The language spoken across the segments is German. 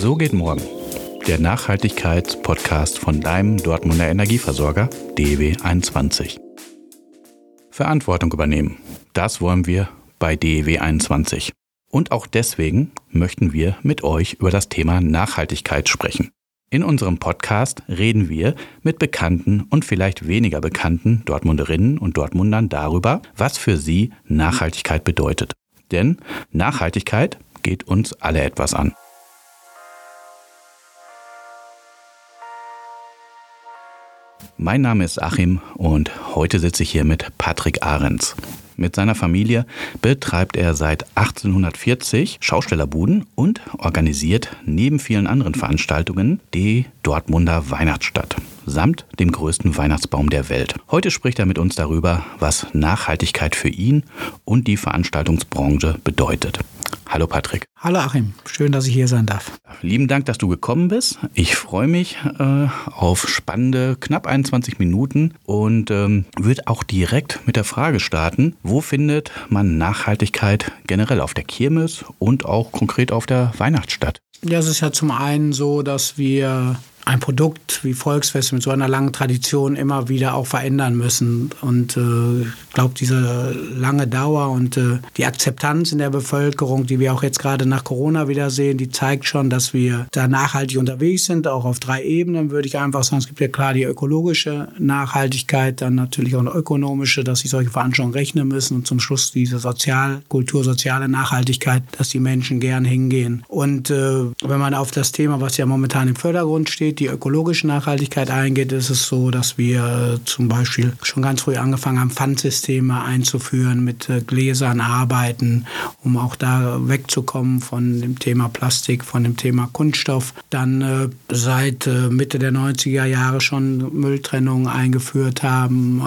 So geht morgen. Der Nachhaltigkeitspodcast von deinem Dortmunder Energieversorger DEW21. Verantwortung übernehmen. Das wollen wir bei DEW21. Und auch deswegen möchten wir mit euch über das Thema Nachhaltigkeit sprechen. In unserem Podcast reden wir mit bekannten und vielleicht weniger bekannten Dortmunderinnen und Dortmundern darüber, was für sie Nachhaltigkeit bedeutet. Denn Nachhaltigkeit geht uns alle etwas an. Mein Name ist Achim und heute sitze ich hier mit Patrick Ahrens. Mit seiner Familie betreibt er seit 1840 Schaustellerbuden und organisiert neben vielen anderen Veranstaltungen die Dortmunder Weihnachtsstadt samt dem größten Weihnachtsbaum der Welt. Heute spricht er mit uns darüber, was Nachhaltigkeit für ihn und die Veranstaltungsbranche bedeutet. Hallo Patrick. Hallo Achim, schön, dass ich hier sein darf. Lieben Dank, dass du gekommen bist. Ich freue mich äh, auf spannende knapp 21 Minuten und ähm, würde auch direkt mit der Frage starten, wo findet man Nachhaltigkeit generell auf der Kirmes und auch konkret auf der Weihnachtsstadt? Ja, es ist ja zum einen so, dass wir ein Produkt wie Volksfest mit so einer langen Tradition immer wieder auch verändern müssen. Und äh, ich glaube, diese lange Dauer und äh, die Akzeptanz in der Bevölkerung, die wir auch jetzt gerade nach Corona wieder sehen, die zeigt schon, dass wir da nachhaltig unterwegs sind, auch auf drei Ebenen, würde ich einfach sagen. Es gibt ja klar die ökologische Nachhaltigkeit, dann natürlich auch eine ökonomische, dass sich solche Veranstaltungen rechnen müssen und zum Schluss diese sozial, kultursoziale Nachhaltigkeit, dass die Menschen gern hingehen. Und äh, wenn man auf das Thema, was ja momentan im Vordergrund steht, die ökologische Nachhaltigkeit eingeht, ist es so, dass wir zum Beispiel schon ganz früh angefangen haben, Pfandsysteme einzuführen, mit äh, Gläsern arbeiten, um auch da wegzukommen von dem Thema Plastik, von dem Thema Kunststoff. Dann äh, seit äh, Mitte der 90er Jahre schon Mülltrennung eingeführt haben,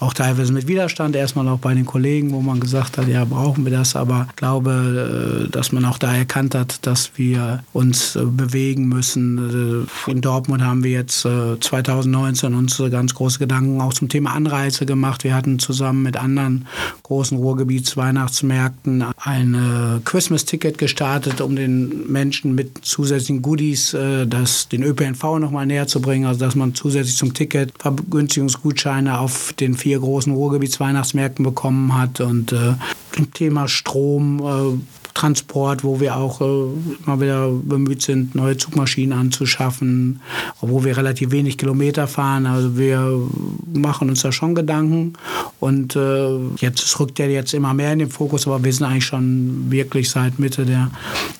auch teilweise mit Widerstand, erstmal auch bei den Kollegen, wo man gesagt hat, ja, brauchen wir das, aber ich glaube, dass man auch da erkannt hat, dass wir uns bewegen müssen, in Dortmund haben wir jetzt äh, 2019 uns ganz große Gedanken auch zum Thema Anreize gemacht. Wir hatten zusammen mit anderen großen Ruhrgebietsweihnachtsmärkten ein äh, Christmas-Ticket gestartet, um den Menschen mit zusätzlichen Goodies äh, das, den ÖPNV nochmal näher zu bringen. Also dass man zusätzlich zum Ticket Vergünstigungsgutscheine auf den vier großen Ruhrgebietsweihnachtsmärkten bekommen hat. Und äh, im Thema Strom äh, Transport, wo wir auch äh, immer wieder bemüht sind, neue Zugmaschinen anzuschaffen, obwohl wir relativ wenig Kilometer fahren. Also wir machen uns da schon Gedanken. Und äh, jetzt rückt er jetzt immer mehr in den Fokus, aber wir sind eigentlich schon wirklich seit Mitte der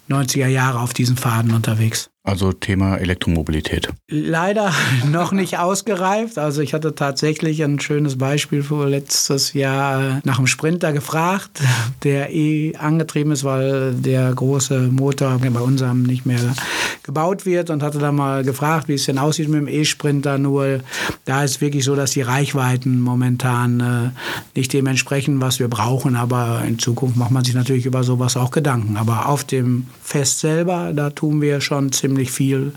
90er Jahre auf diesen Faden unterwegs. Also Thema Elektromobilität. Leider noch nicht ausgereift. Also ich hatte tatsächlich ein schönes Beispiel vor letztes Jahr nach einem Sprinter gefragt, der eh angetrieben ist, weil der große Motor bei unserem nicht mehr gebaut wird und hatte dann mal gefragt, wie es denn aussieht mit dem E-Sprinter. Nur da ist wirklich so, dass die Reichweiten momentan äh, nicht dem entsprechen, was wir brauchen. Aber in Zukunft macht man sich natürlich über sowas auch Gedanken. Aber auf dem Fest selber, da tun wir schon ziemlich viel,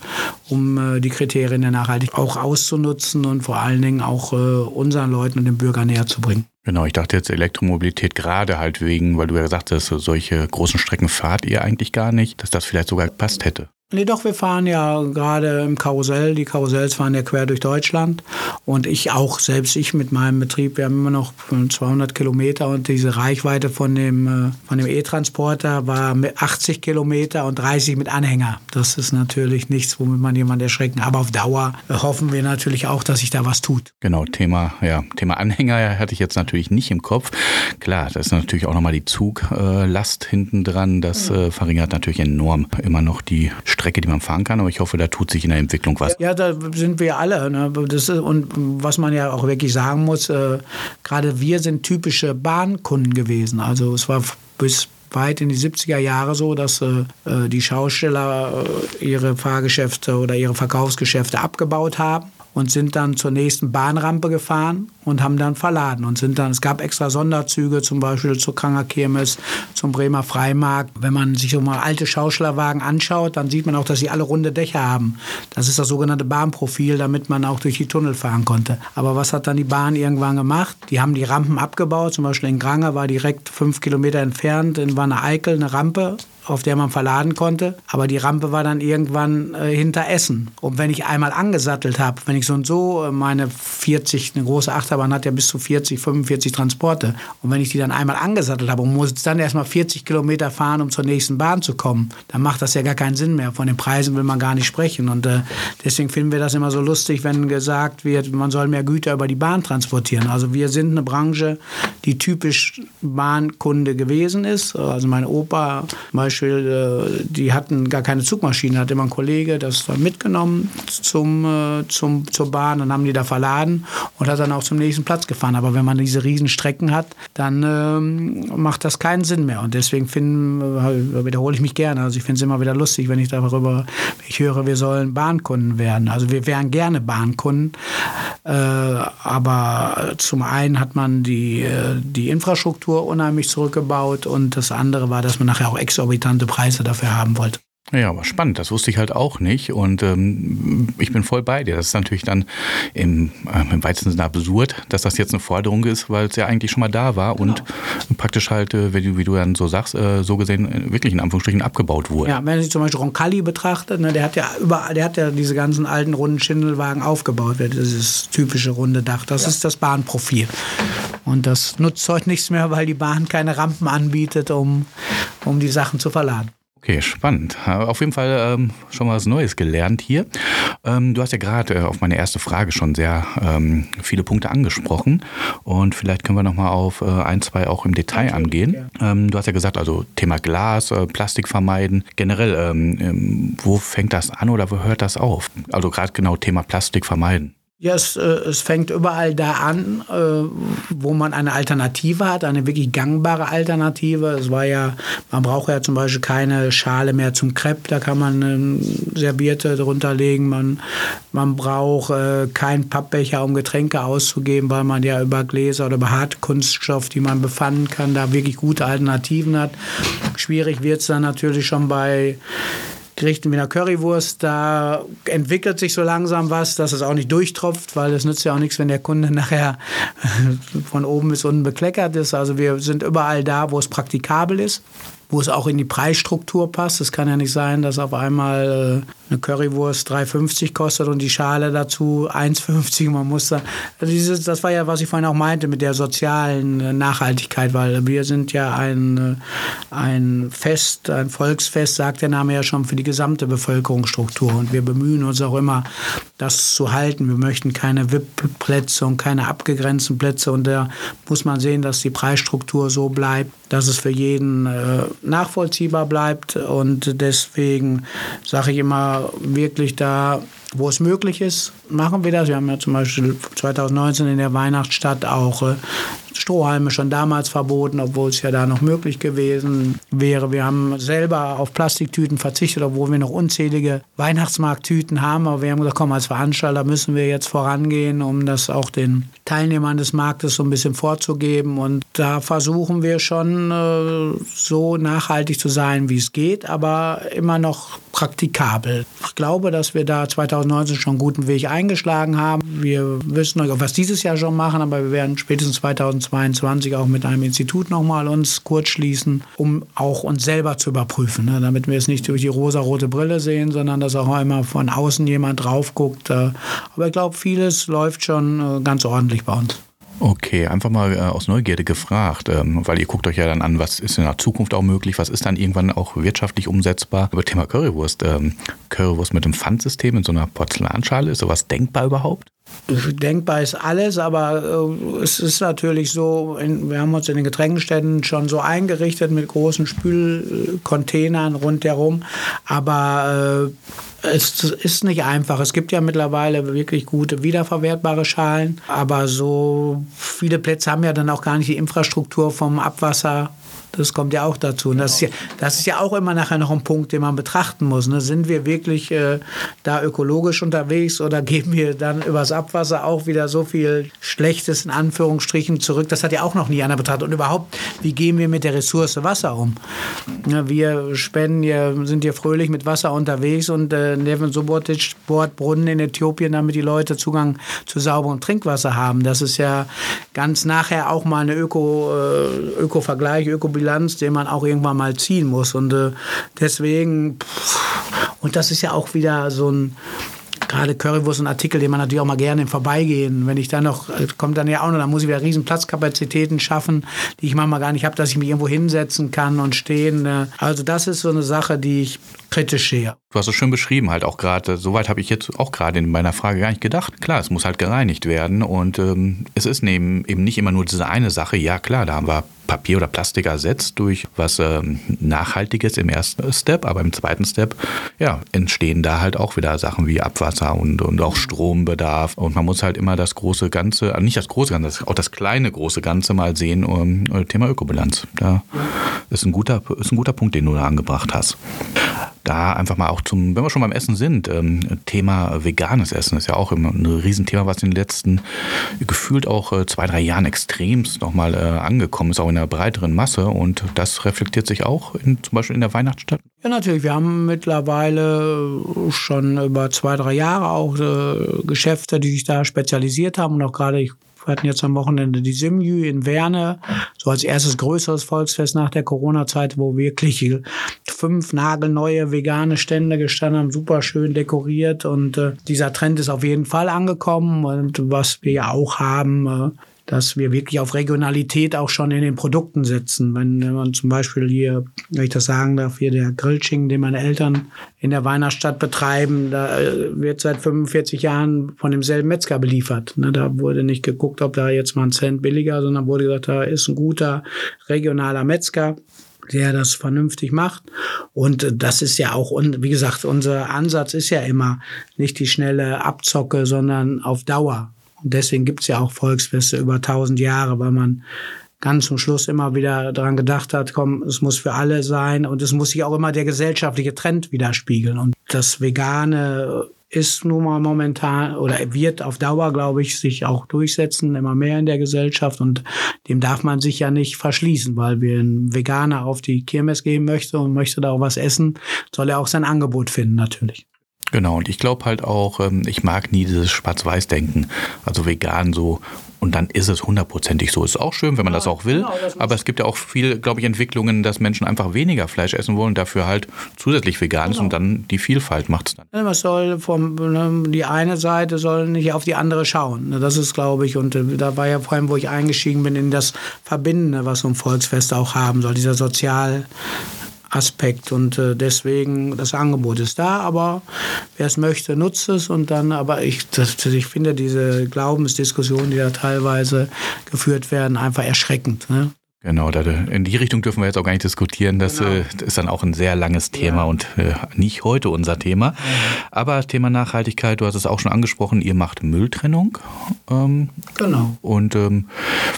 um äh, die Kriterien der Nachhaltigkeit auch auszunutzen und vor allen Dingen auch äh, unseren Leuten und den Bürgern näher zu bringen. Genau, ich dachte jetzt Elektromobilität gerade halt wegen, weil du ja gesagt hast, solche großen Strecken fahrt ihr eigentlich gar nicht, dass das vielleicht sogar gepasst hätte. Nee, doch, wir fahren ja gerade im Karussell. Die Karussells fahren ja quer durch Deutschland. Und ich auch, selbst ich mit meinem Betrieb, wir haben immer noch 200 Kilometer und diese Reichweite von dem, äh, von dem E-Transporter war mit 80 Kilometer und 30 mit Anhänger. Das ist natürlich nichts, womit man jemanden erschrecken. Aber auf Dauer hoffen wir natürlich auch, dass sich da was tut. Genau, Thema, ja, Thema Anhänger hatte ich jetzt natürlich nicht im Kopf. Klar, das ist natürlich auch nochmal die Zuglast hinten dran. Das äh, verringert natürlich enorm immer noch die Strecke, die man fahren kann. Aber ich hoffe, da tut sich in der Entwicklung was. Ja, da sind wir alle. Ne? Das ist, und was man ja auch wirklich sagen muss, äh, gerade wir sind typische Bahnkunden gewesen. Also es war bis weit in die 70er Jahre so, dass äh, äh, die Schausteller äh, ihre Fahrgeschäfte oder ihre Verkaufsgeschäfte abgebaut haben und sind dann zur nächsten Bahnrampe gefahren und haben dann verladen und sind dann, es gab extra Sonderzüge, zum Beispiel zur Kranger Kirmes, zum Bremer Freimarkt. Wenn man sich so mal alte Schauschlerwagen anschaut, dann sieht man auch, dass sie alle runde Dächer haben. Das ist das sogenannte Bahnprofil, damit man auch durch die Tunnel fahren konnte. Aber was hat dann die Bahn irgendwann gemacht? Die haben die Rampen abgebaut, zum Beispiel in Grange war direkt fünf Kilometer entfernt in Wanne Eickel eine Rampe auf der man verladen konnte. Aber die Rampe war dann irgendwann äh, hinter Essen. Und wenn ich einmal angesattelt habe, wenn ich so und so äh, meine 40, eine große Achterbahn hat ja bis zu 40, 45 Transporte. Und wenn ich die dann einmal angesattelt habe und muss dann erstmal 40 Kilometer fahren, um zur nächsten Bahn zu kommen, dann macht das ja gar keinen Sinn mehr. Von den Preisen will man gar nicht sprechen. Und äh, deswegen finden wir das immer so lustig, wenn gesagt wird, man soll mehr Güter über die Bahn transportieren. Also wir sind eine Branche, die typisch Bahnkunde gewesen ist. Also mein Opa zum Beispiel, äh, die hatten gar keine Zugmaschine, hat immer ein Kollege das dann mitgenommen zum, äh, zum, zur Bahn, dann haben die da verladen und hat dann auch zum nächsten Platz gefahren. Aber wenn man diese riesen Strecken hat, dann ähm, macht das keinen Sinn mehr. Und deswegen finden, äh, wiederhole ich mich gerne. Also ich finde es immer wieder lustig, wenn ich darüber, ich höre, wir sollen Bahnkunden werden. Also wir wären gerne Bahnkunden. Äh, aber zum einen hat man die, die Infrastruktur unheimlich zurückgebaut und das andere war, dass man nachher auch exorbitante Preise dafür haben wollte. Ja, aber spannend, das wusste ich halt auch nicht und ähm, ich bin voll bei dir. Das ist natürlich dann im, äh, im weitesten Sinne absurd, dass das jetzt eine Forderung ist, weil es ja eigentlich schon mal da war genau. und praktisch halt, äh, wie, du, wie du dann so sagst, äh, so gesehen äh, wirklich in Anführungsstrichen abgebaut wurde. Ja, wenn Sie zum Beispiel Roncalli betrachtet, ne, der hat ja überall, der hat ja diese ganzen alten runden Schindelwagen aufgebaut, dieses typische runde Dach. Das ja. ist das Bahnprofil. Und das nutzt heute nichts mehr, weil die Bahn keine Rampen anbietet, um, um die Sachen zu verladen. Okay, spannend. Auf jeden Fall ähm, schon mal was Neues gelernt hier. Ähm, du hast ja gerade äh, auf meine erste Frage schon sehr ähm, viele Punkte angesprochen und vielleicht können wir noch mal auf äh, ein, zwei auch im Detail angehen. Ähm, du hast ja gesagt, also Thema Glas, äh, Plastik vermeiden. Generell, ähm, ähm, wo fängt das an oder wo hört das auf? Also gerade genau Thema Plastik vermeiden. Ja, es, äh, es fängt überall da an, äh, wo man eine Alternative hat, eine wirklich gangbare Alternative. Es war ja, man braucht ja zum Beispiel keine Schale mehr zum Crepe, da kann man ähm, Servierte drunter legen. Man, man braucht äh, keinen Pappbecher, um Getränke auszugeben, weil man ja über Gläser oder über Hartkunststoff, die man befanden kann, da wirklich gute Alternativen hat. Schwierig wird es dann natürlich schon bei Gerichten wie einer Currywurst, da entwickelt sich so langsam was, dass es auch nicht durchtropft, weil es nützt ja auch nichts, wenn der Kunde nachher von oben bis unten bekleckert ist. Also wir sind überall da, wo es praktikabel ist wo es auch in die Preisstruktur passt. Es kann ja nicht sein, dass auf einmal äh, eine Currywurst 3,50 kostet und die Schale dazu 1,50. Man muss da, also dieses, das war ja, was ich vorhin auch meinte mit der sozialen äh, Nachhaltigkeit, weil wir sind ja ein, äh, ein Fest, ein Volksfest, sagt der Name ja schon, für die gesamte Bevölkerungsstruktur. Und wir bemühen uns auch immer, das zu halten. Wir möchten keine VIP-Plätze und keine abgegrenzten Plätze. Und da muss man sehen, dass die Preisstruktur so bleibt, dass es für jeden äh, nachvollziehbar bleibt. Und deswegen sage ich immer wirklich da, wo es möglich ist, machen wir das. Wir haben ja zum Beispiel 2019 in der Weihnachtsstadt auch äh, Strohhalme schon damals verboten, obwohl es ja da noch möglich gewesen wäre. Wir haben selber auf Plastiktüten verzichtet, obwohl wir noch unzählige Weihnachtsmarkttüten haben. Aber wir haben gesagt, komm, als Veranstalter müssen wir jetzt vorangehen, um das auch den Teilnehmern des Marktes so ein bisschen vorzugeben. Und da versuchen wir schon äh, so nachhaltig zu sein, wie es geht, aber immer noch praktikabel. Ich glaube, dass wir da 2019 schon einen guten Weg eingeschlagen haben. Wir wissen noch, was dieses Jahr schon machen, aber wir werden spätestens 2022 auch mit einem Institut nochmal uns kurz schließen, um auch uns selber zu überprüfen, ne? damit wir es nicht durch die rosa-rote Brille sehen, sondern dass auch einmal von außen jemand drauf guckt. Äh. Aber ich glaube, vieles läuft schon äh, ganz ordentlich bei uns. Okay, einfach mal äh, aus Neugierde gefragt, ähm, weil ihr guckt euch ja dann an, was ist in der Zukunft auch möglich, was ist dann irgendwann auch wirtschaftlich umsetzbar. Über Thema Currywurst, ähm, Currywurst mit einem Pfandsystem in so einer Porzellanschale, ist sowas denkbar überhaupt? Denkbar ist alles, aber äh, es ist natürlich so, in, wir haben uns in den Getränkeständen schon so eingerichtet mit großen Spülcontainern rundherum, aber äh, es ist nicht einfach. Es gibt ja mittlerweile wirklich gute wiederverwertbare Schalen, aber so viele Plätze haben ja dann auch gar nicht die Infrastruktur vom Abwasser das kommt ja auch dazu. Und das ist ja, das ist ja auch immer nachher noch ein Punkt, den man betrachten muss. Ne? Sind wir wirklich äh, da ökologisch unterwegs oder geben wir dann übers Abwasser auch wieder so viel Schlechtes in Anführungsstrichen zurück? Das hat ja auch noch nie einer betrachtet. Und überhaupt, wie gehen wir mit der Ressource Wasser um? Ja, wir spenden ja, sind hier fröhlich mit Wasser unterwegs und äh, Neven Subotic bohrt Brunnen in Äthiopien, damit die Leute Zugang zu sauberem Trinkwasser haben. Das ist ja ganz nachher auch mal eine Öko, äh, Öko-Vergleich, Öko Ökobilanz, den man auch irgendwann mal ziehen muss. Und äh, deswegen, pff, und das ist ja auch wieder so ein, gerade Currywurst ein Artikel, den man natürlich auch mal gerne im Vorbeigehen, wenn ich dann noch, äh, kommt dann ja auch noch, dann muss ich wieder riesen Platzkapazitäten schaffen, die ich manchmal gar nicht habe, dass ich mich irgendwo hinsetzen kann und stehen. Äh. Also das ist so eine Sache, die ich kritisch sehe. Du hast es schön beschrieben, halt auch gerade, soweit habe ich jetzt auch gerade in meiner Frage gar nicht gedacht. Klar, es muss halt gereinigt werden und ähm, es ist eben nicht immer nur diese eine Sache. Ja, klar, da haben wir Papier oder Plastik ersetzt durch was ähm, Nachhaltiges im ersten Step, aber im zweiten Step, ja, entstehen da halt auch wieder Sachen wie Abwasser und, und auch Strombedarf. Und man muss halt immer das große Ganze, äh, nicht das große Ganze, auch das kleine große Ganze mal sehen, um, äh, Thema Ökobilanz. Da ist ein guter, ist ein guter Punkt, den du da angebracht hast da einfach mal auch zum, wenn wir schon beim Essen sind, ähm, Thema veganes Essen ist ja auch immer ein Riesenthema, was in den letzten gefühlt auch äh, zwei, drei Jahren extremst nochmal äh, angekommen ist, auch in einer breiteren Masse. Und das reflektiert sich auch in, zum Beispiel in der Weihnachtsstadt. Ja, natürlich. Wir haben mittlerweile schon über zwei, drei Jahre auch äh, Geschäfte, die sich da spezialisiert haben und auch gerade, ich wir hatten jetzt am Wochenende die Simjü in Werne, so als erstes größeres Volksfest nach der Corona-Zeit, wo wirklich fünf nagelneue vegane Stände gestanden haben, super schön dekoriert. Und äh, dieser Trend ist auf jeden Fall angekommen. Und was wir ja auch haben, äh, dass wir wirklich auf Regionalität auch schon in den Produkten setzen. Wenn, wenn man zum Beispiel hier, wenn ich das sagen darf, hier der Grillching, den meine Eltern in der Weihnachtsstadt betreiben, da äh, wird seit 45 Jahren von demselben Metzger beliefert. Ne, da wurde nicht geguckt, ob da jetzt mal ein Cent billiger, sondern wurde gesagt, da ist ein guter regionaler Metzger der das vernünftig macht. Und das ist ja auch, wie gesagt, unser Ansatz ist ja immer nicht die schnelle Abzocke, sondern auf Dauer. Und deswegen gibt es ja auch Volksfeste über tausend Jahre, weil man ganz zum Schluss immer wieder daran gedacht hat, komm, es muss für alle sein und es muss sich auch immer der gesellschaftliche Trend widerspiegeln. Und das Vegane ist nun mal momentan oder wird auf Dauer, glaube ich, sich auch durchsetzen, immer mehr in der Gesellschaft und dem darf man sich ja nicht verschließen, weil wir ein Veganer auf die Kirmes gehen möchte und möchte da auch was essen, soll er auch sein Angebot finden natürlich. Genau, und ich glaube halt auch, ähm, ich mag nie dieses Schwarz-Weiß-Denken. Also vegan so und dann ist es hundertprozentig so. Ist auch schön, wenn man ja, das auch will. Genau, das aber es gibt ja auch viel, glaube ich, Entwicklungen, dass Menschen einfach weniger Fleisch essen wollen, dafür halt zusätzlich vegan ist genau. und dann die Vielfalt macht es dann. Was soll vom, ne, die eine Seite soll nicht auf die andere schauen. Das ist, glaube ich, und äh, da war ja vor allem, wo ich eingestiegen bin, in das Verbindende, was so ein Volksfest auch haben soll, dieser sozial Aspekt und äh, deswegen das Angebot ist da, aber wer es möchte, nutzt es und dann, aber ich, das, ich finde diese Glaubensdiskussionen, die da teilweise geführt werden, einfach erschreckend. Ne? Genau, in die Richtung dürfen wir jetzt auch gar nicht diskutieren. Das genau. Äh, ist dann auch ein sehr langes Thema ja. und äh, nicht heute unser Thema. Aber Thema Nachhaltigkeit, du hast es auch schon angesprochen, ihr macht Mülltrennung. Ähm, genau. Und ähm,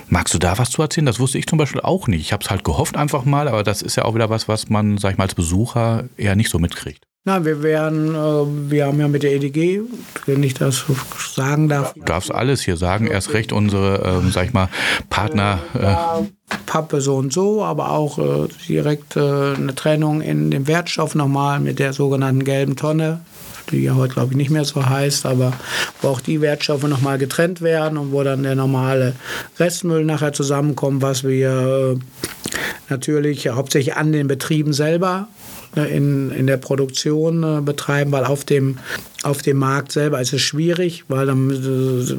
magst du da was zu erzählen? Das wusste ich zum Beispiel auch nicht. Ich habe es halt gehofft einfach mal, aber das ist ja auch wieder was, was man, sag ich mal, als Besucher eher nicht so mitkriegt. Na, wir werden, äh, wir haben ja mit der EDG, wenn ich das sagen darf. Du darfst alles hier sagen, erst recht unsere, ähm, sag ich mal, Partner. Äh, Pappe so und so, aber auch äh, direkt äh, eine Trennung in dem Wertstoff nochmal mit der sogenannten gelben Tonne, die ja heute glaube ich nicht mehr so heißt, aber wo auch die Wertstoffe nochmal getrennt werden und wo dann der normale Restmüll nachher zusammenkommt, was wir äh, natürlich hauptsächlich an den Betrieben selber in, in der Produktion äh, betreiben, weil auf dem, auf dem Markt selber ist es schwierig, weil, dann,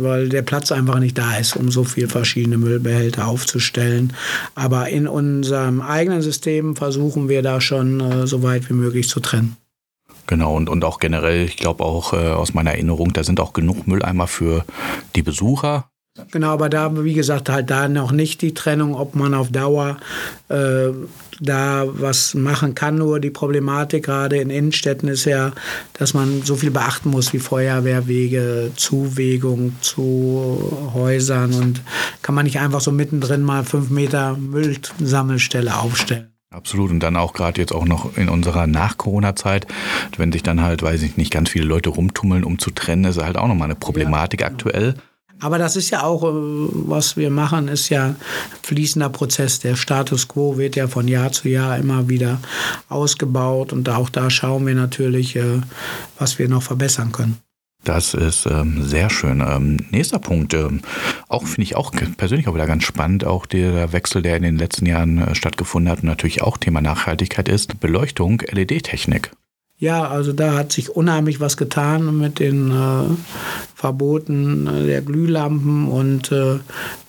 weil der Platz einfach nicht da ist, um so viele verschiedene Müllbehälter aufzustellen. Aber in unserem eigenen System versuchen wir da schon äh, so weit wie möglich zu trennen. Genau, und, und auch generell, ich glaube auch äh, aus meiner Erinnerung, da sind auch genug Mülleimer für die Besucher. Genau, aber da, wie gesagt, halt da noch nicht die Trennung, ob man auf Dauer äh, da was machen kann. Nur die Problematik gerade in Innenstädten ist ja, dass man so viel beachten muss wie Feuerwehrwege, Zuwegung zu Häusern und kann man nicht einfach so mittendrin mal fünf Meter Müllsammelstelle aufstellen. Absolut. Und dann auch gerade jetzt auch noch in unserer Nach-Corona-Zeit, wenn sich dann halt, weiß ich nicht, ganz viele Leute rumtummeln, um zu trennen, ist halt auch nochmal eine Problematik ja, genau. aktuell. Aber das ist ja auch, äh, was wir machen, ist ja fließender Prozess. Der Status quo wird ja von Jahr zu Jahr immer wieder ausgebaut und auch da schauen wir natürlich, äh, was wir noch verbessern können. Das ist ähm, sehr schön. Ähm, nächster Punkt, ähm, auch finde ich auch persönlich auch wieder ganz spannend, auch der Wechsel, der in den letzten Jahren äh, stattgefunden hat und natürlich auch Thema Nachhaltigkeit ist, Beleuchtung, LED-Technik. Ja, also da hat sich unheimlich was getan mit den äh, Verboten äh, der Glühlampen und äh,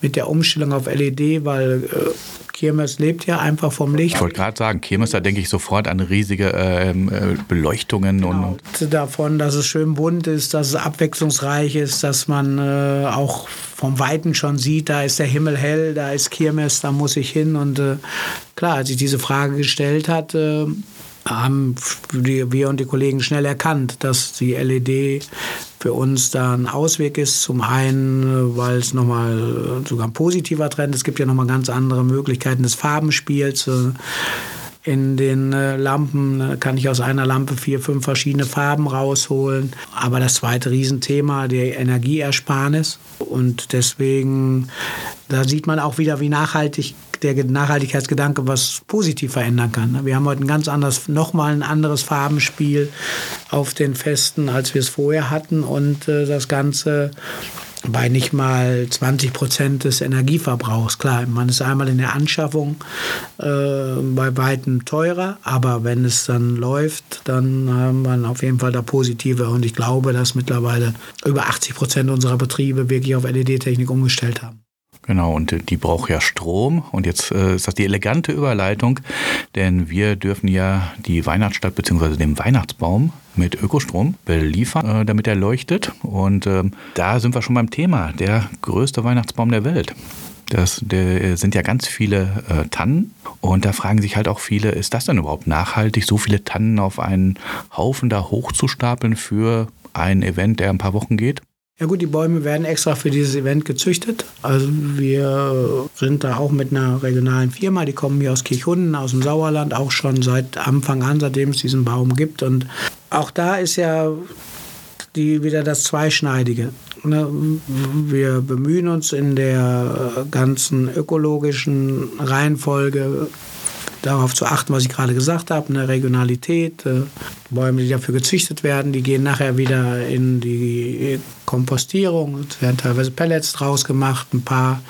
mit der Umstellung auf LED, weil äh, Kirmes lebt ja einfach vom Licht. Ich wollte gerade sagen, Kirmes, da denke ich sofort an riesige ähm, äh, Beleuchtungen. Genau. Und davon, dass es schön bunt ist, dass es abwechslungsreich ist, dass man äh, auch vom Weiten schon sieht, da ist der Himmel hell, da ist Kirmes, da muss ich hin. Und äh, klar, als ich diese Frage gestellt hat, äh, haben wir und die Kollegen schnell erkannt, dass die LED für uns da ein Ausweg ist. Zum einen, weil es nochmal sogar ein positiver Trend ist. Es gibt ja nochmal ganz andere Möglichkeiten des Farbenspiels. In den äh, Lampen äh, kann ich aus einer Lampe vier, fünf verschiedene Farben rausholen. Aber das zweite Riesenthema, die Energieersparnis. Und deswegen, da sieht man auch wieder, wie nachhaltig der Nachhaltigkeitsgedanke was positiv verändern kann. Wir haben heute ein ganz anderes, nochmal ein anderes Farbenspiel auf den Festen, als wir es vorher hatten. Und äh, das Ganze bei nicht mal 20 Prozent des Energieverbrauchs. Klar, man ist einmal in der Anschaffung äh, bei weitem teurer, aber wenn es dann läuft, dann haben wir auf jeden Fall da positive. Und ich glaube, dass mittlerweile über 80 Prozent unserer Betriebe wirklich auf LED-Technik umgestellt haben. Genau, und die braucht ja Strom. Und jetzt äh, ist das die elegante Überleitung, denn wir dürfen ja die Weihnachtsstadt bzw. den Weihnachtsbaum mit Ökostrom beliefern, äh, damit er leuchtet. Und ähm, da sind wir schon beim Thema, der größte Weihnachtsbaum der Welt. Das der, sind ja ganz viele äh, Tannen und da fragen sich halt auch viele, ist das denn überhaupt nachhaltig, so viele Tannen auf einen Haufen da hochzustapeln für ein Event, der ein paar Wochen geht? Ja gut, die Bäume werden extra für dieses Event gezüchtet. Also wir sind da auch mit einer regionalen Firma, die kommen hier aus Kirchhunden, aus dem Sauerland, auch schon seit Anfang an, seitdem es diesen Baum gibt. Und auch da ist ja die, wieder das Zweischneidige. Ne? Wir bemühen uns in der ganzen ökologischen Reihenfolge darauf zu achten, was ich gerade gesagt habe, eine Regionalität, äh, Bäume, die dafür gezüchtet werden, die gehen nachher wieder in die Kompostierung. Es werden teilweise Pellets draus gemacht. Ein paar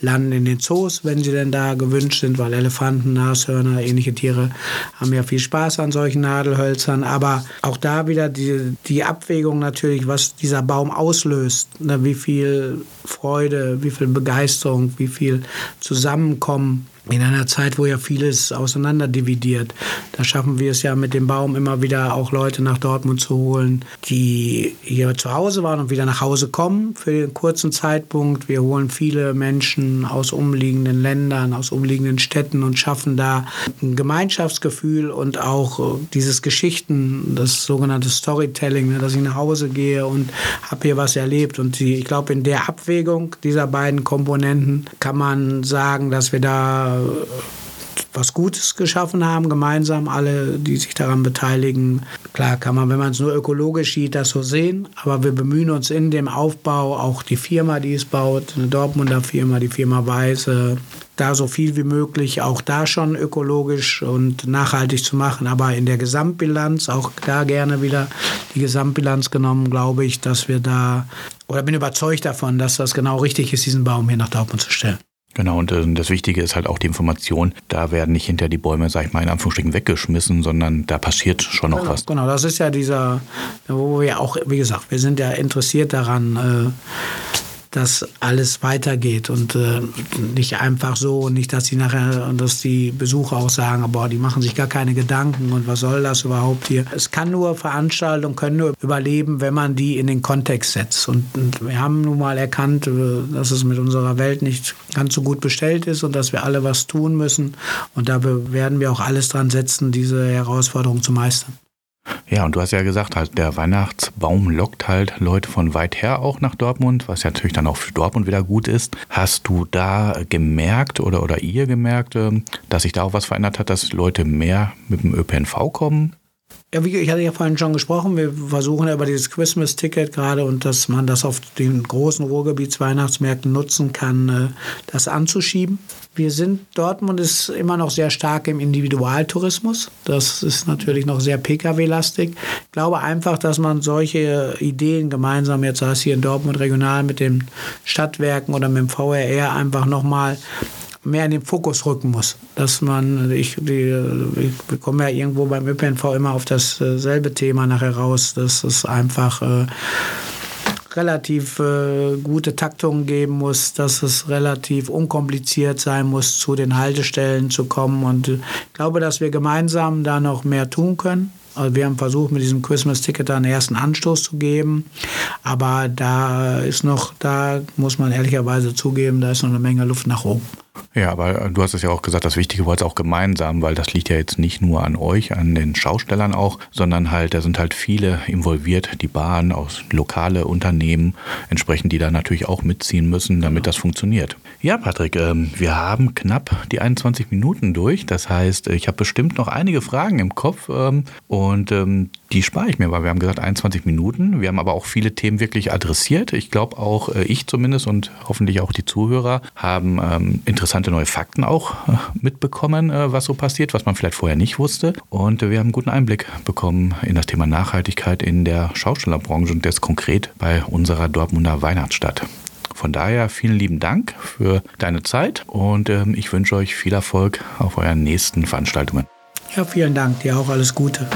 landen in den Zoos, wenn sie denn da gewünscht sind, weil Elefanten, Nashörner, ähnliche Tiere haben ja viel Spaß an solchen Nadelhölzern. Aber auch da wieder die, die Abwägung natürlich, was dieser Baum auslöst. Ne, wie viel Freude, wie viel Begeisterung, wie viel Zusammenkommen in einer Zeit, wo ja vieles auseinanderdividiert. Da schaffen wir es ja mit dem Baum immer wieder auch Leute nach Dortmund zu holen, die hier zu Hause waren und wieder nach Hause kommen für den kurzen Zeitpunkt. Wir holen viele Menschen aus umliegenden Ländern, aus umliegenden Städten und schaffen da ein Gemeinschaftsgefühl und auch äh, dieses Geschichten, das sogenannte Storytelling, ne, dass ich nach Hause gehe und habe hier was erlebt. Und ich glaube, in der Abwägung dieser beiden Komponenten kann man sagen, dass wir da was Gutes geschaffen haben, gemeinsam, alle, die sich daran beteiligen. Klar kann man, wenn man es nur ökologisch sieht, das so sehen, aber wir bemühen uns in dem Aufbau, auch die Firma, die es baut, eine Dortmunder Firma, die Firma Weiße, da so viel wie möglich auch da schon ökologisch und nachhaltig zu machen. Aber in der Gesamtbilanz, auch da gerne wieder die Gesamtbilanz genommen, glaube ich, dass wir da, oder bin überzeugt davon, dass das genau richtig ist, diesen Baum hier nach Dortmund zu stellen. Genau, und äh, das Wichtige ist halt auch die Information. Da werden nicht hinter die Bäume, sag ich mal, in Anführungsstrichen weggeschmissen, sondern da passiert schon noch genau, was. Genau, das ist ja dieser, wo wir auch, wie gesagt, wir sind ja interessiert daran, äh, dass alles weitergeht und äh, nicht einfach so und nicht, dass die nachher, dass die Besucher auch sagen, boah, die machen sich gar keine Gedanken und was soll das überhaupt hier. Es kann nur Veranstaltungen können nur überleben, wenn man die in den Kontext setzt. Und, und wir haben nun mal erkannt, äh, dass es mit unserer Welt nicht ganz so gut bestellt ist und dass wir alle was tun müssen. Und da werden wir auch alles dran setzen, diese Herausforderung zu meistern. Ja, und du hast ja gesagt, halt, der Weihnachtsbaum lockt halt Leute von weit her auch nach Dortmund, was ja natürlich dann auch für Dortmund wieder gut ist. Hast du da gemerkt oder, oder ihr gemerkt, ähm, dass sich da auch was verändert hat, dass Leute mehr mit dem ÖPNV kommen? Ja, wie ich hatte ja vorhin schon gesprochen, wir versuchen ja über dieses Christmas-Ticket gerade und dass man das auf den großen Ruhrgebietsweihnachtsmärkten nutzen kann, äh, das anzuschieben. Wir sind, Dortmund ist immer noch sehr stark im Individualtourismus. Das ist natürlich noch sehr Pkw-lastig. Ich glaube einfach, dass man solche Ideen gemeinsam, jetzt sei es hier in Dortmund regional mit den Stadtwerken oder mit dem VRR, einfach nochmal mehr in den Fokus rücken muss. Dass man, ich, die, ich komme ja irgendwo beim ÖPNV immer auf dasselbe Thema nachher raus, dass es einfach äh, relativ äh, gute Taktungen geben muss, dass es relativ unkompliziert sein muss, zu den Haltestellen zu kommen. Und ich glaube, dass wir gemeinsam da noch mehr tun können. Also wir haben versucht, mit diesem Christmas-Ticket einen ersten Anstoß zu geben. Aber da ist noch, da muss man ehrlicherweise zugeben, da ist noch eine Menge Luft nach oben. Ja, aber du hast es ja auch gesagt, das Wichtige war es auch gemeinsam, weil das liegt ja jetzt nicht nur an euch, an den Schaustellern auch, sondern halt, da sind halt viele involviert, die Bahn, aus lokale Unternehmen, entsprechend, die da natürlich auch mitziehen müssen, damit das funktioniert. Ja, Patrick, ähm, wir haben knapp die 21 Minuten durch. Das heißt, ich habe bestimmt noch einige Fragen im Kopf ähm, und ähm, die spare ich mir, weil wir haben gesagt 21 Minuten. Wir haben aber auch viele Themen wirklich adressiert. Ich glaube auch äh, ich zumindest und hoffentlich auch die Zuhörer haben interessante interessante neue Fakten auch äh, mitbekommen, äh, was so passiert, was man vielleicht vorher nicht wusste. Und wir haben einen guten Einblick bekommen in das Thema Nachhaltigkeit in der Schaustellerbranche und das konkret bei unserer Dortmunder Weihnachtsstadt. Von daher vielen lieben Dank für deine Zeit und ähm, ich wünsche euch viel Erfolg auf euren nächsten Veranstaltungen. Ja, vielen Dank. Dir auch alles Gute.